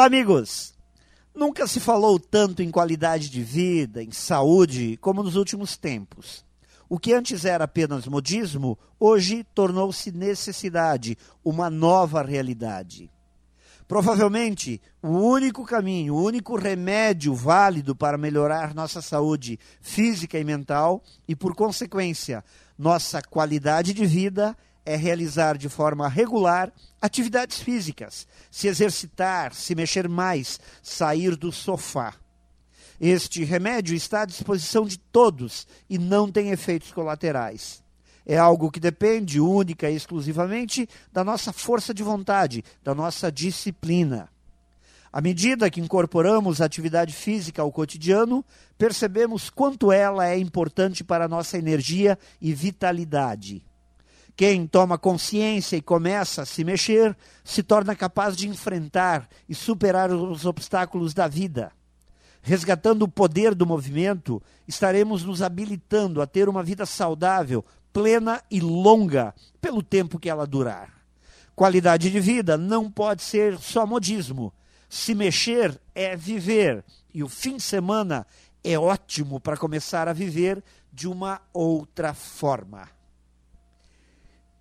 Olá, amigos! Nunca se falou tanto em qualidade de vida, em saúde, como nos últimos tempos. O que antes era apenas modismo, hoje tornou-se necessidade, uma nova realidade. Provavelmente, o único caminho, o único remédio válido para melhorar nossa saúde física e mental e, por consequência, nossa qualidade de vida é realizar de forma regular atividades físicas, se exercitar, se mexer mais, sair do sofá. Este remédio está à disposição de todos e não tem efeitos colaterais. É algo que depende única e exclusivamente da nossa força de vontade, da nossa disciplina. À medida que incorporamos a atividade física ao cotidiano, percebemos quanto ela é importante para a nossa energia e vitalidade. Quem toma consciência e começa a se mexer se torna capaz de enfrentar e superar os obstáculos da vida. Resgatando o poder do movimento, estaremos nos habilitando a ter uma vida saudável, plena e longa, pelo tempo que ela durar. Qualidade de vida não pode ser só modismo. Se mexer é viver, e o fim de semana é ótimo para começar a viver de uma outra forma.